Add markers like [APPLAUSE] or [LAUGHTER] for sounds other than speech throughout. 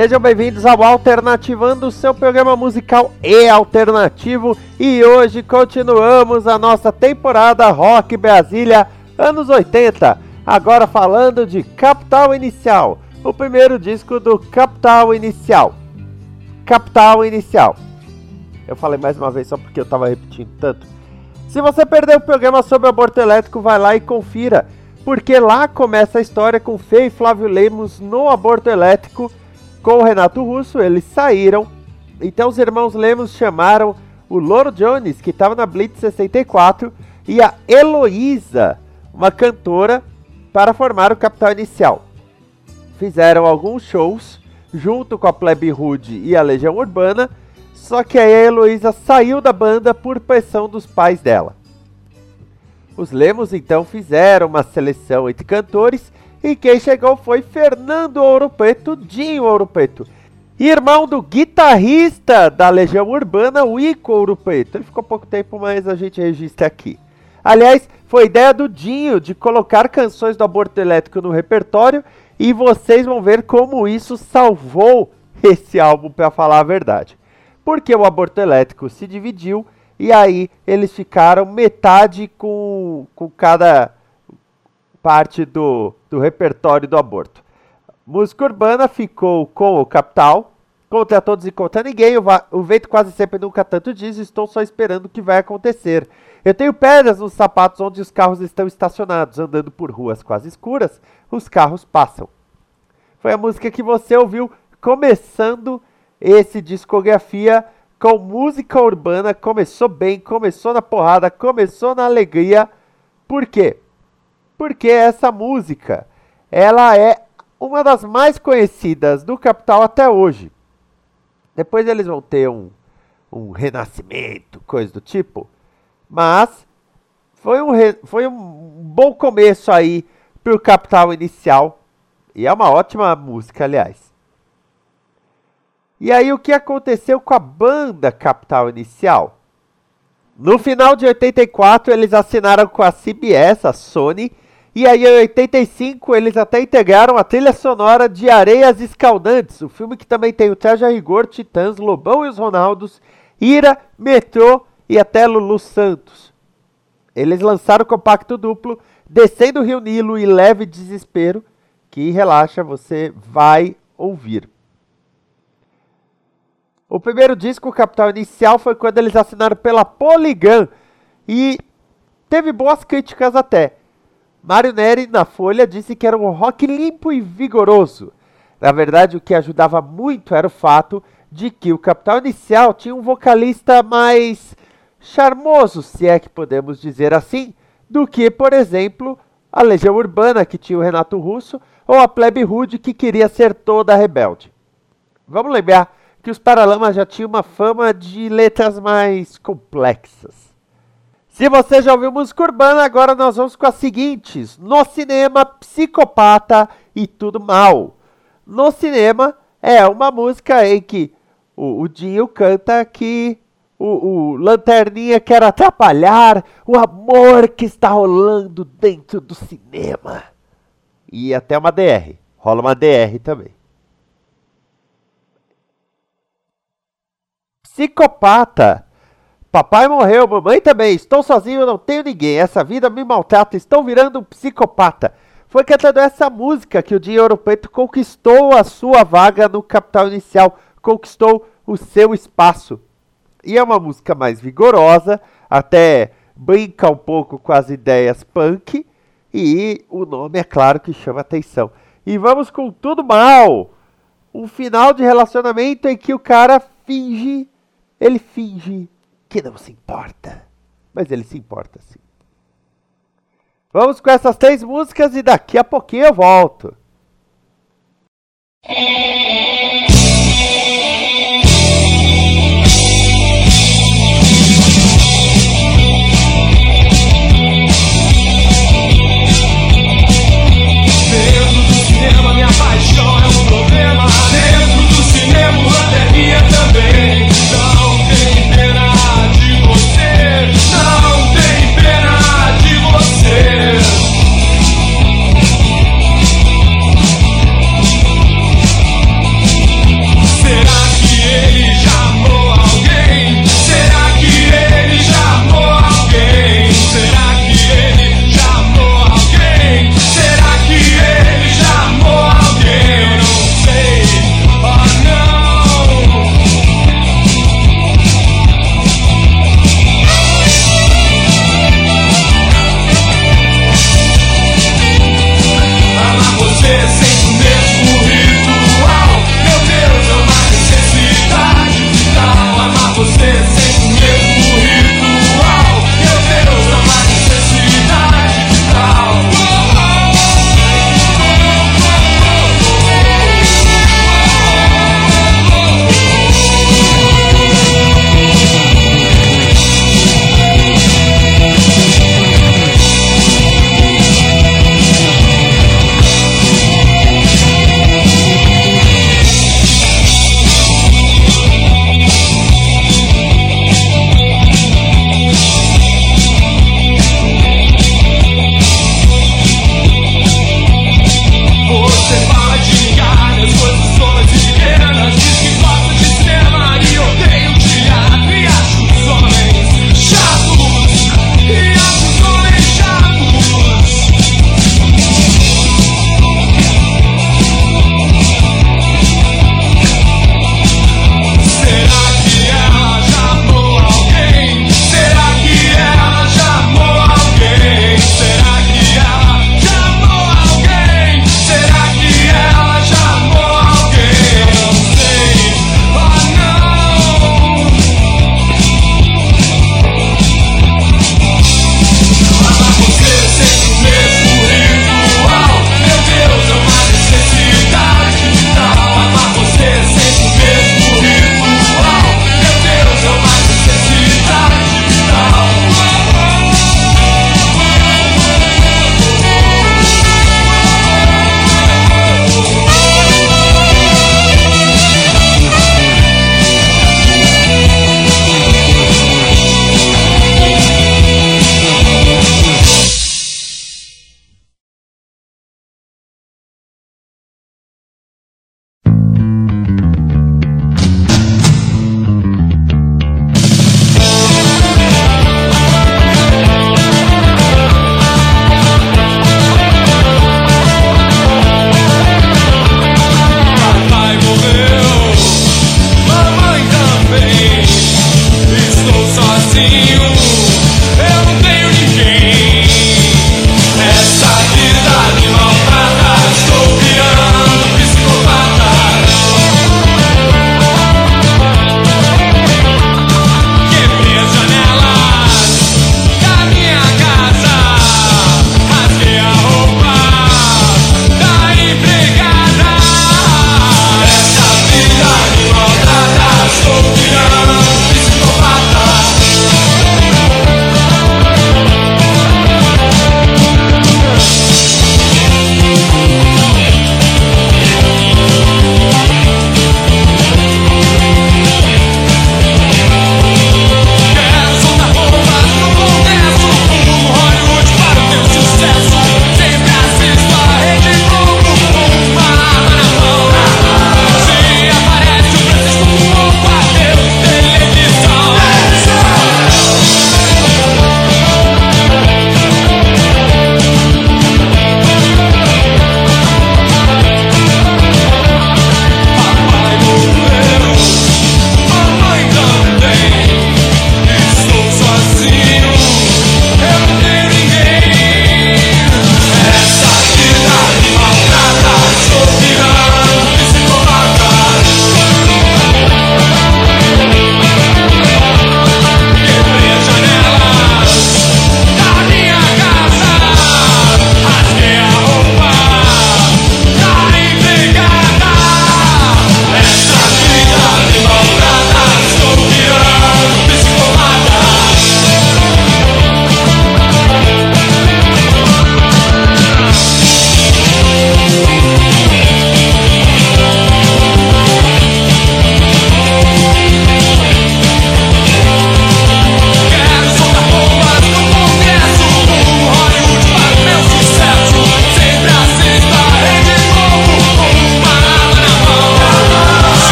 Sejam bem-vindos ao Alternativando, seu programa musical e alternativo. E hoje continuamos a nossa temporada Rock Brasília anos 80. Agora falando de Capital Inicial, o primeiro disco do Capital Inicial. Capital Inicial. Eu falei mais uma vez só porque eu tava repetindo tanto. Se você perdeu o programa sobre aborto elétrico, vai lá e confira, porque lá começa a história com Fê e Flávio Lemos no aborto elétrico com o Renato Russo. Eles saíram, então os irmãos Lemos chamaram o Loro Jones, que estava na Blitz 64, e a Heloísa, uma cantora, para formar o Capital Inicial. Fizeram alguns shows junto com a Plebe Rude e a Legião Urbana, só que aí a Heloísa saiu da banda por pressão dos pais dela. Os Lemos então fizeram uma seleção entre cantores e quem chegou foi Fernando Ouro Preto, Dinho Ouro Preto, irmão do guitarrista da Legião Urbana, o Ico Ouro Preto. Ele ficou pouco tempo, mas a gente registra aqui. Aliás, foi ideia do Dinho de colocar canções do aborto elétrico no repertório e vocês vão ver como isso salvou esse álbum, para falar a verdade. Porque o aborto elétrico se dividiu e aí eles ficaram metade com, com cada parte do, do repertório do aborto. Música urbana ficou com o Capital, contra todos e contra ninguém. O, o vento quase sempre nunca tanto diz. Estou só esperando o que vai acontecer. Eu tenho pedras nos sapatos onde os carros estão estacionados, andando por ruas quase escuras. Os carros passam. Foi a música que você ouviu começando esse discografia com música urbana. Começou bem, começou na porrada, começou na alegria. Por quê? Porque essa música, ela é uma das mais conhecidas do Capital até hoje. Depois eles vão ter um, um renascimento, coisa do tipo. Mas foi um, foi um bom começo aí para o Capital inicial. E é uma ótima música, aliás. E aí o que aconteceu com a banda Capital Inicial? No final de 84 eles assinaram com a CBS, a Sony, e aí em 85 eles até integraram a trilha sonora de Areias Escaldantes, o filme que também tem o Traja Rigor, Titãs, Lobão e os Ronaldos, Ira, Metrô e até Lulu Santos. Eles lançaram o compacto duplo Descendo o Rio Nilo e Leve Desespero, que relaxa, você vai ouvir. O primeiro disco, Capital Inicial, foi quando eles assinaram pela Polygram e teve boas críticas até. Mário Neri, na Folha, disse que era um rock limpo e vigoroso. Na verdade, o que ajudava muito era o fato de que o Capital Inicial tinha um vocalista mais charmoso, se é que podemos dizer assim, do que, por exemplo, a Legião Urbana, que tinha o Renato Russo, ou a Plebe Rude, que queria ser toda rebelde. Vamos lembrar que os Paralamas já tinham uma fama de letras mais complexas. Se você já ouviu música urbana, agora nós vamos com as seguintes: No cinema, Psicopata e Tudo Mal. No cinema é uma música em que o, o Dinho canta que o, o Lanterninha quer atrapalhar o amor que está rolando dentro do cinema. E até uma DR. Rola uma DR também. Psicopata. Papai morreu, mamãe também. Estou sozinho, não tenho ninguém. Essa vida me maltrata. Estou virando um psicopata. Foi cantando essa música que o Dinho Ouro Preto conquistou a sua vaga no Capital Inicial, conquistou o seu espaço. E é uma música mais vigorosa, até brinca um pouco com as ideias punk, e o nome é claro que chama atenção. E vamos com tudo mal. Um final de relacionamento em que o cara finge ele finge que não se importa, mas ele se importa sim. Vamos com essas três músicas e daqui a pouquinho eu volto. Dentro do cinema minha paixão é um problema Dentro do cinema até minha também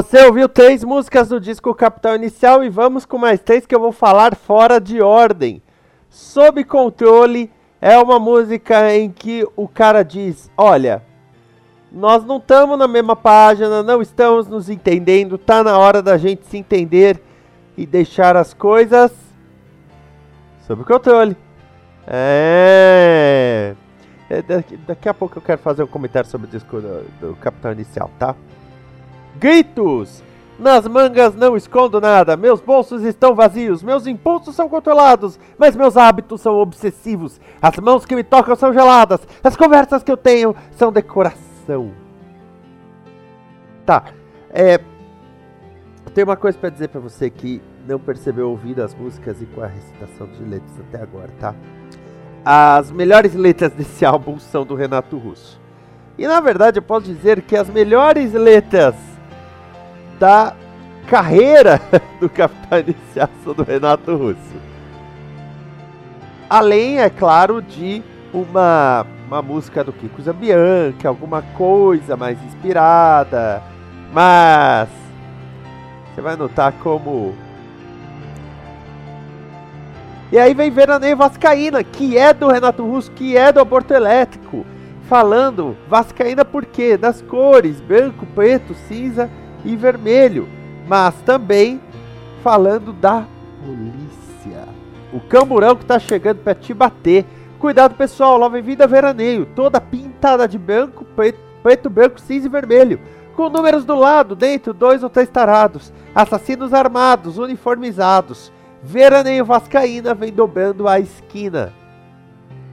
Você ouviu três músicas do disco Capital Inicial e vamos com mais três que eu vou falar fora de ordem. Sob Controle é uma música em que o cara diz: Olha, nós não estamos na mesma página, não estamos nos entendendo, tá na hora da gente se entender e deixar as coisas sob controle. É. é, daqui, a pouco eu quero fazer um comentário sobre o disco do, do Capital Inicial, tá? Gritos! Nas mangas não escondo nada, meus bolsos estão vazios, meus impulsos são controlados, mas meus hábitos são obsessivos. As mãos que me tocam são geladas, as conversas que eu tenho são decoração. Tá, é. Tem uma coisa pra dizer pra você que não percebeu ouvindo as músicas e com a recitação de letras até agora, tá? As melhores letras desse [LAUGHS] álbum são do Renato Russo. E na verdade eu posso dizer que as melhores letras da carreira [LAUGHS] do Capitão Inicial são do Renato Russo. Além, é claro, de uma, uma música do Kiko Zambianchi, alguma coisa mais inspirada. Mas você vai notar como. E aí vem Veraneio Vascaína, que é do Renato Russo, que é do Aborto Elétrico. Falando Vascaína por quê? Das cores branco, preto, cinza e vermelho. Mas também falando da polícia. O camburão que tá chegando pra te bater. Cuidado pessoal, lá vem Vida Veraneio, toda pintada de branco, preto, preto, branco, cinza e vermelho. Com números do lado, dentro, dois ou três tarados. Assassinos armados, uniformizados. Veraneio Vascaína vem dobrando a esquina.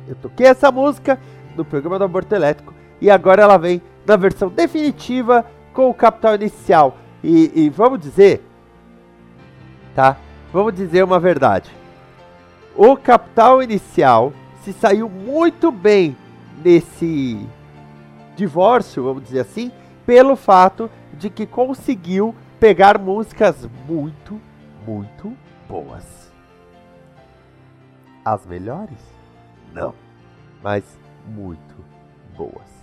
Eu toquei essa música no programa do Aborto Elétrico e agora ela vem na versão definitiva com o capital inicial e, e vamos dizer, tá? Vamos dizer uma verdade. O capital inicial se saiu muito bem nesse divórcio, vamos dizer assim, pelo fato de que conseguiu pegar músicas muito, muito boas. As melhores? Não, mas muito boas.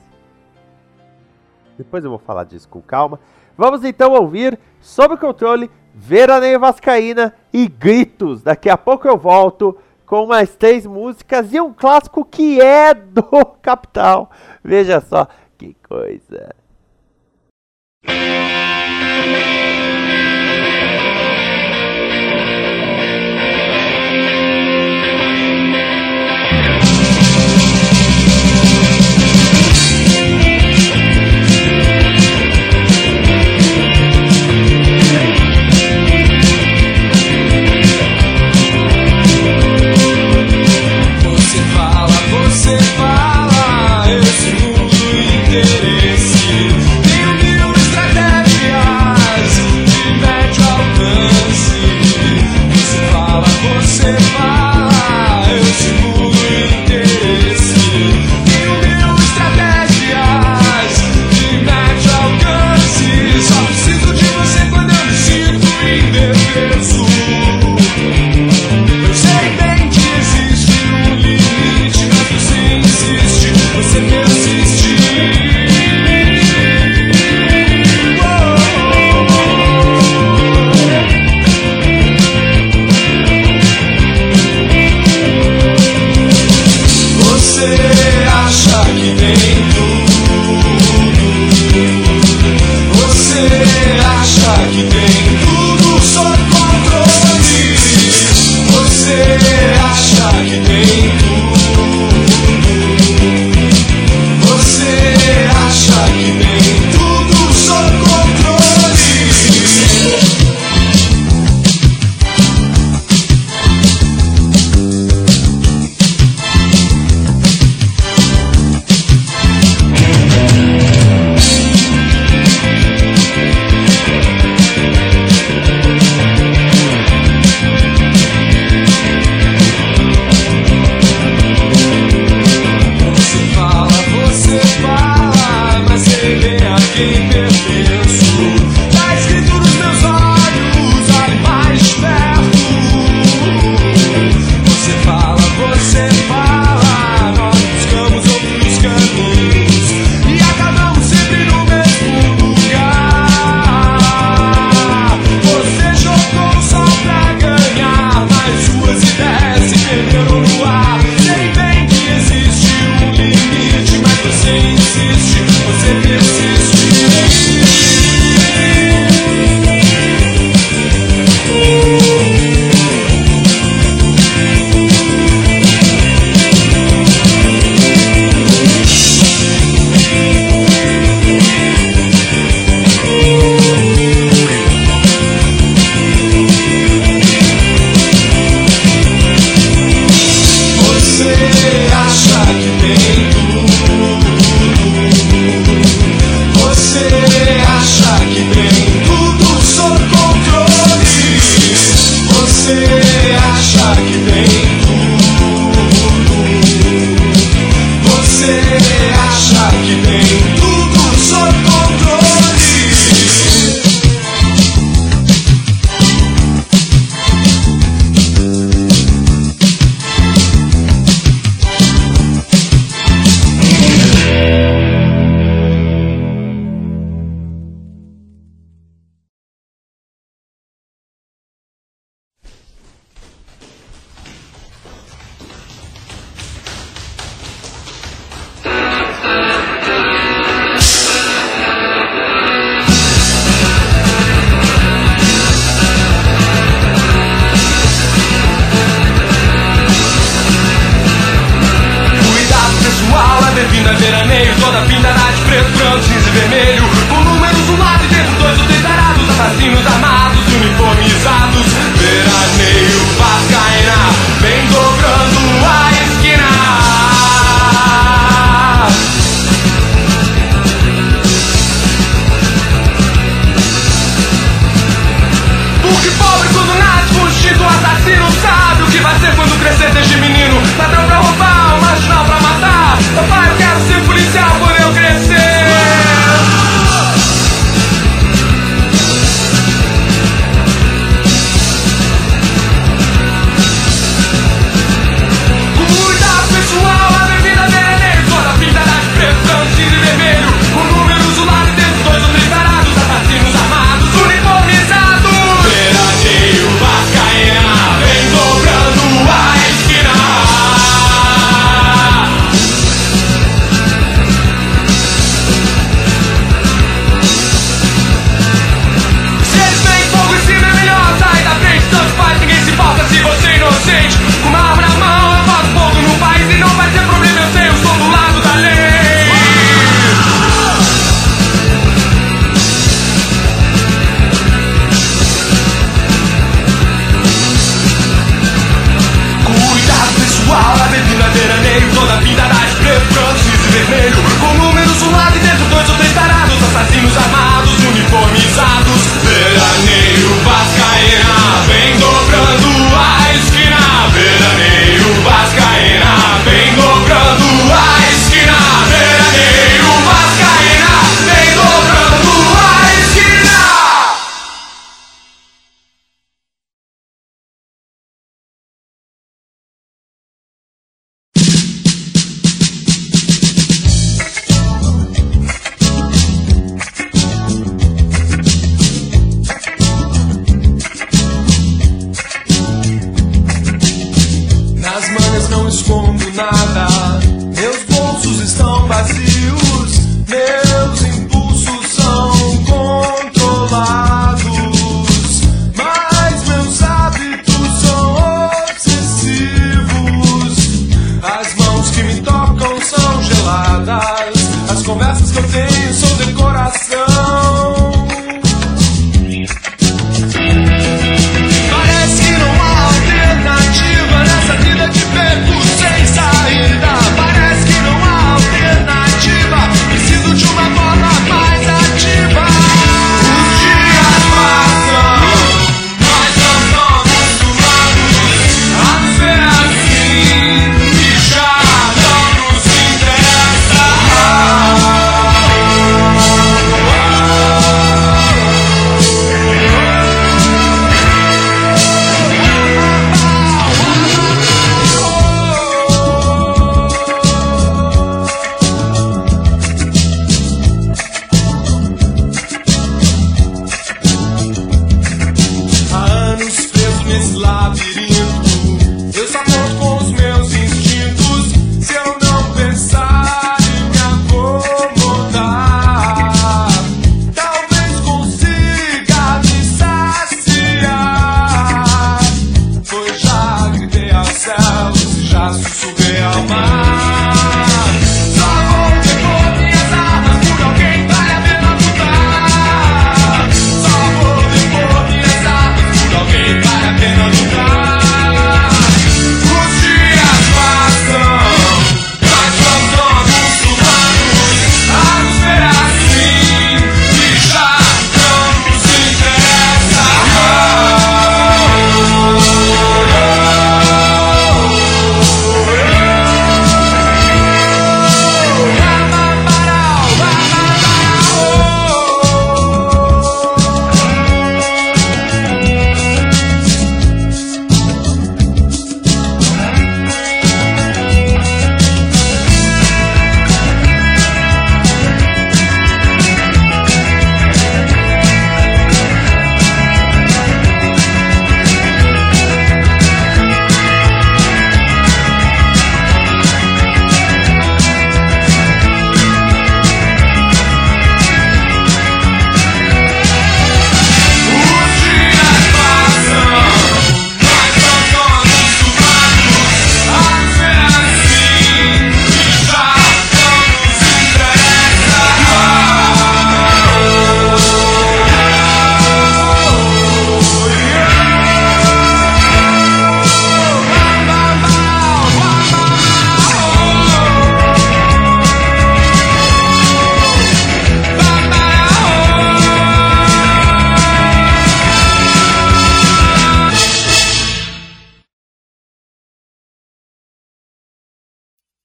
Depois eu vou falar disso com calma. Vamos então ouvir Sob o Controle, Veraneio Vascaína e Gritos. Daqui a pouco eu volto com mais três músicas e um clássico que é do [LAUGHS] Capital. Veja só que coisa.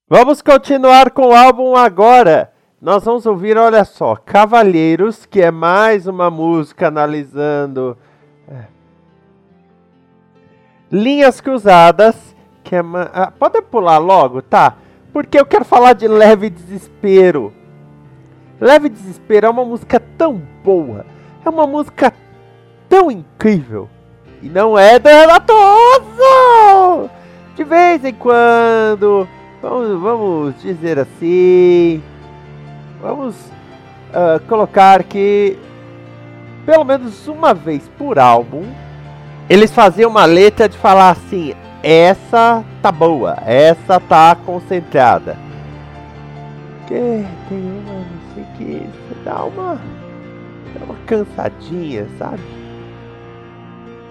Vamos continuar com o álbum agora. Nós vamos ouvir, olha só, Cavalheiros, que é mais uma música analisando é, linhas cruzadas, que é ma- ah, pode pular logo, tá? Porque eu quero falar de Leve Desespero. Leve Desespero é uma música tão boa, é uma música tão incrível. E não é do Relatoso! De vez em quando, vamos, vamos dizer assim, vamos ah, colocar que pelo menos uma vez por álbum eles faziam uma letra de falar assim: essa tá boa, essa tá concentrada. Porque tem uma, não sei que, você dá uma, dá uma cansadinha, sabe?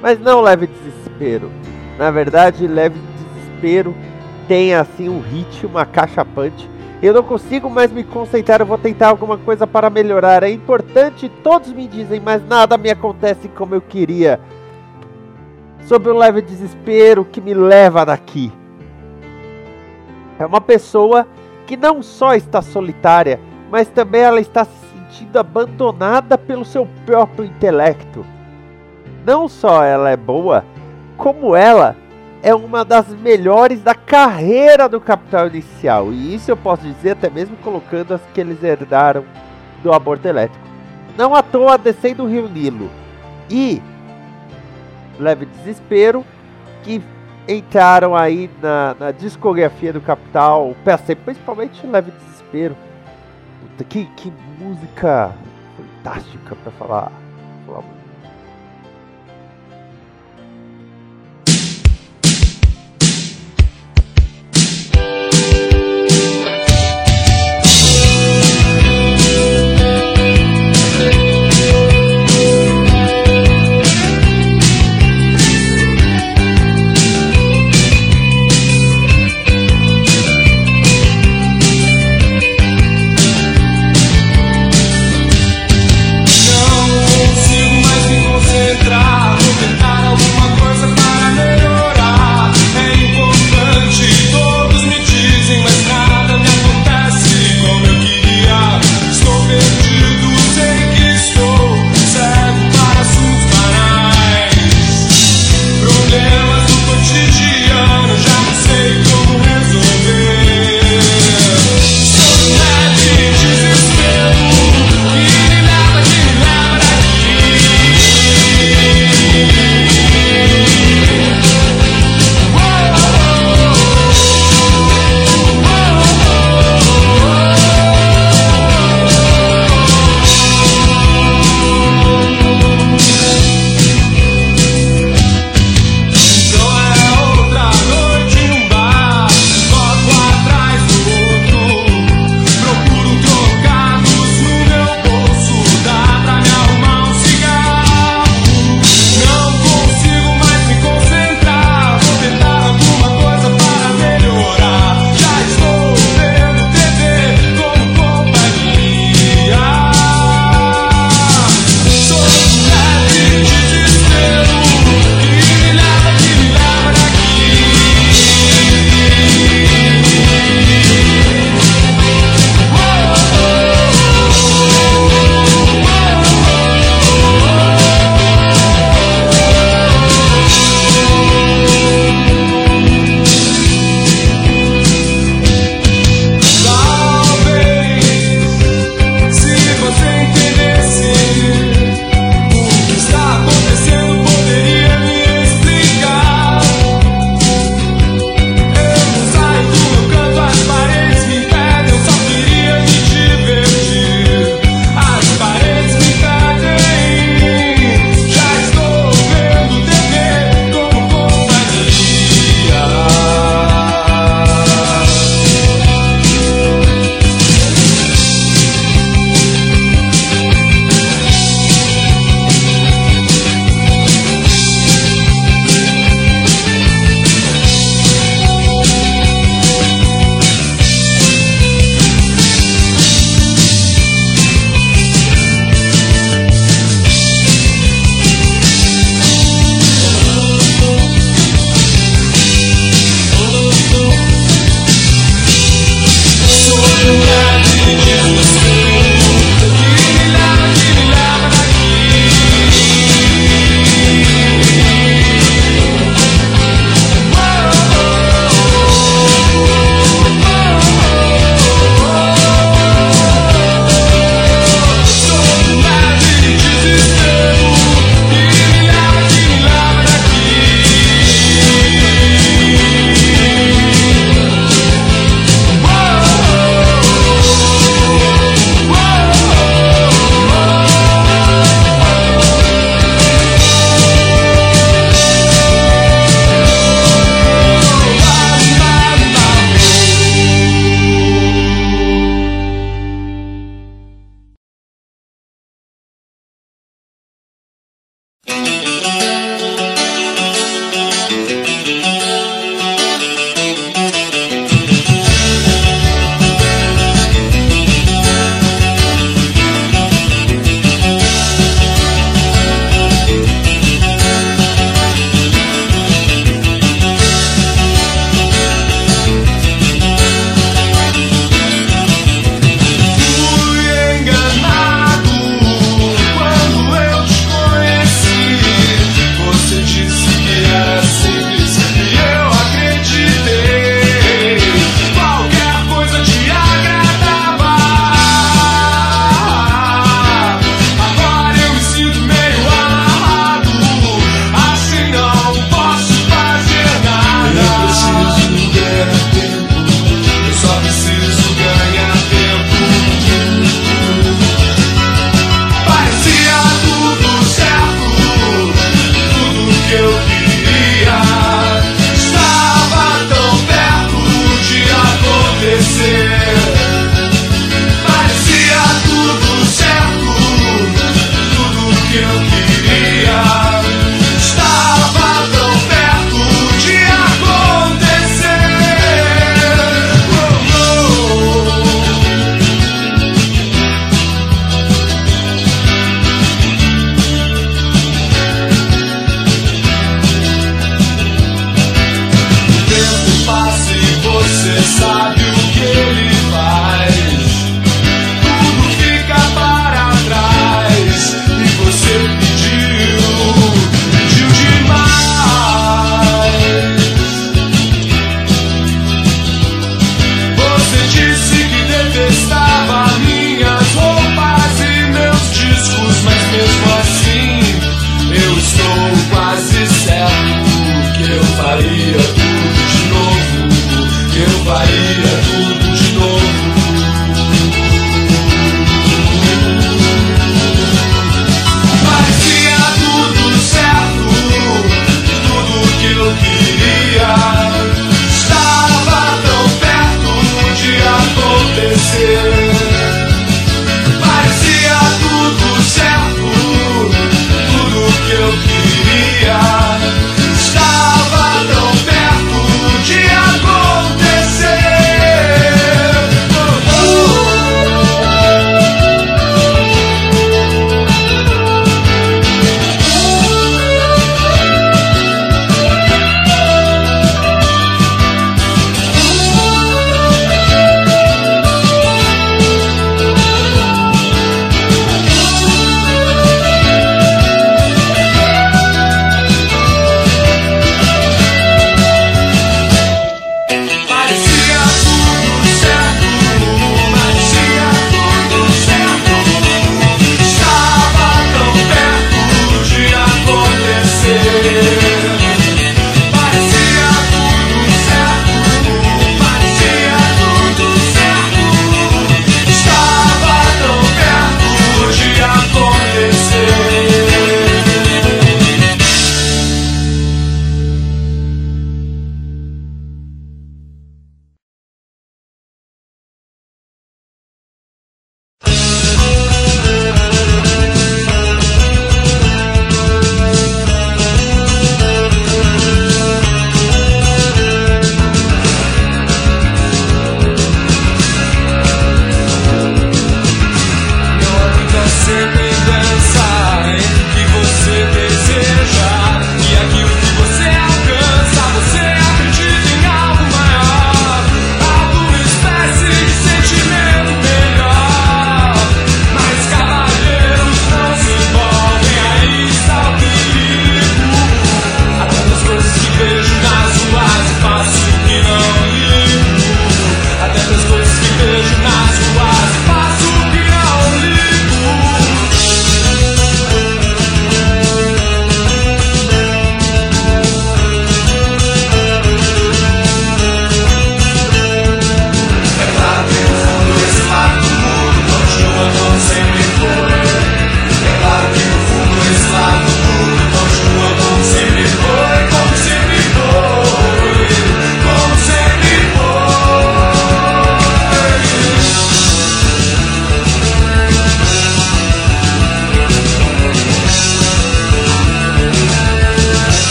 Mas não leve desespero. Na verdade, leve desespero tem assim um caixa punch. Eu não consigo mais me concentrar, eu vou tentar alguma coisa para melhorar. É importante, todos me dizem, mas nada me acontece como eu queria. Sobre o leve desespero que me leva daqui. É uma pessoa que não só está solitária, mas também ela está se sentindo abandonada pelo seu próprio intelecto. Não só ela é boa, como ela é uma das melhores da carreira do Capital Inicial. E isso eu posso dizer até mesmo colocando as que eles herdaram do aborto elétrico. Não à toa descendo o Rio Nilo. E Leve Desespero, que entraram aí na, na discografia do Capital, PC, principalmente Leve Desespero. Puta, que, que música fantástica pra falar. falar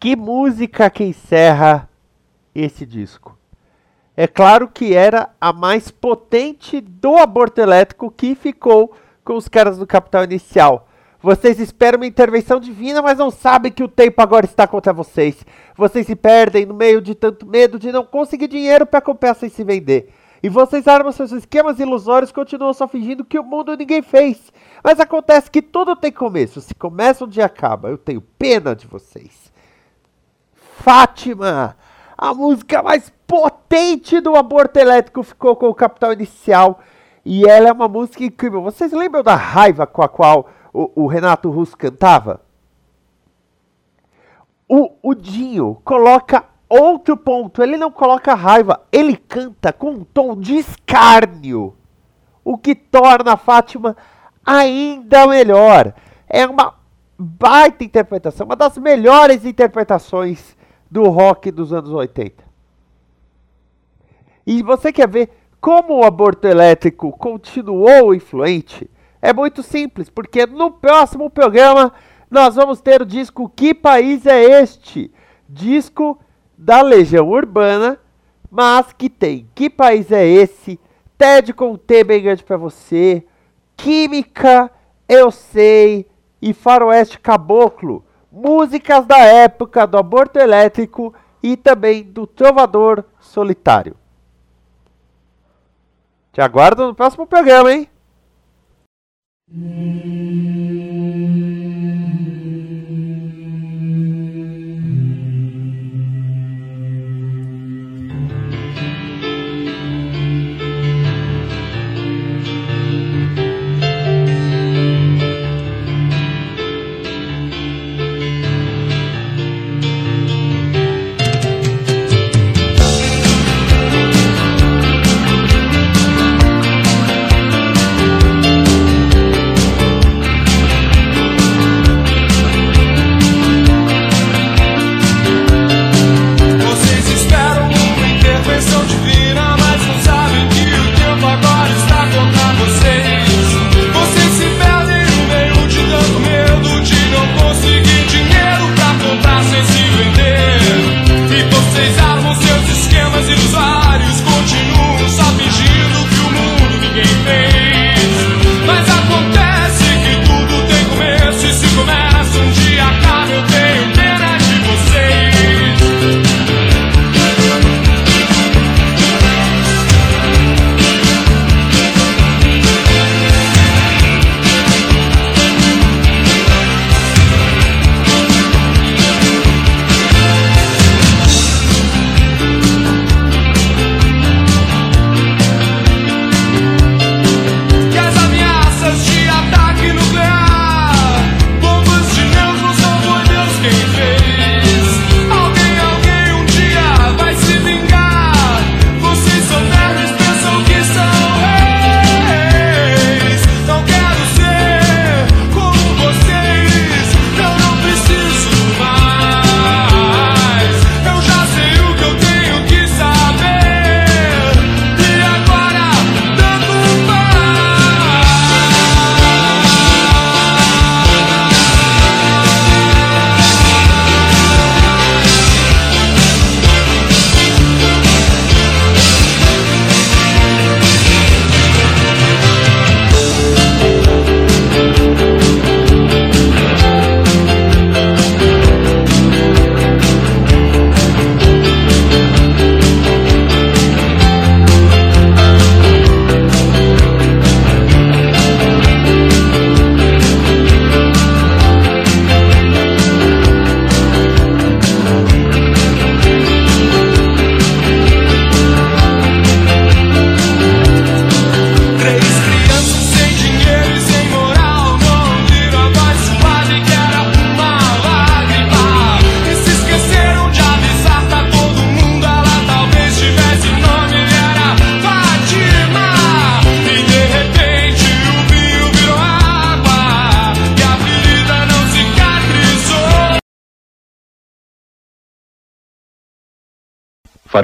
que música que encerra esse disco? É claro que era a mais potente do aborto elétrico que ficou com os caras do Capital Inicial. Vocês esperam uma intervenção divina, mas não sabem que o tempo agora está contra vocês. Vocês se perdem no meio de tanto medo de não conseguir dinheiro para comprar sem se vender. E vocês armam seus esquemas ilusórios continuam só fingindo que o mundo ninguém fez. Mas acontece que tudo tem começo. Se começa, um dia acaba. Eu tenho pena de vocês. Fátima! A música mais potente do aborto elétrico ficou com o capital inicial. E ela é uma música incrível. Vocês lembram da raiva com a qual o, o Renato Russo cantava? O, o Dinho coloca outro ponto. Ele não coloca raiva, ele canta com um tom de escárnio. O que torna a Fátima ainda melhor. É uma baita interpretação, uma das melhores interpretações do rock dos anos 80. E você quer ver como o aborto elétrico continuou influente? É muito simples, porque no próximo programa nós vamos ter o disco Que País é Este? Disco da Legião Urbana, mas que tem Que País é Esse? TED com T bem grande para você, Química, Eu Sei e Faroeste Caboclo, músicas da época do aborto elétrico e também do Trovador Solitário. Te aguardo no próximo programa, hein?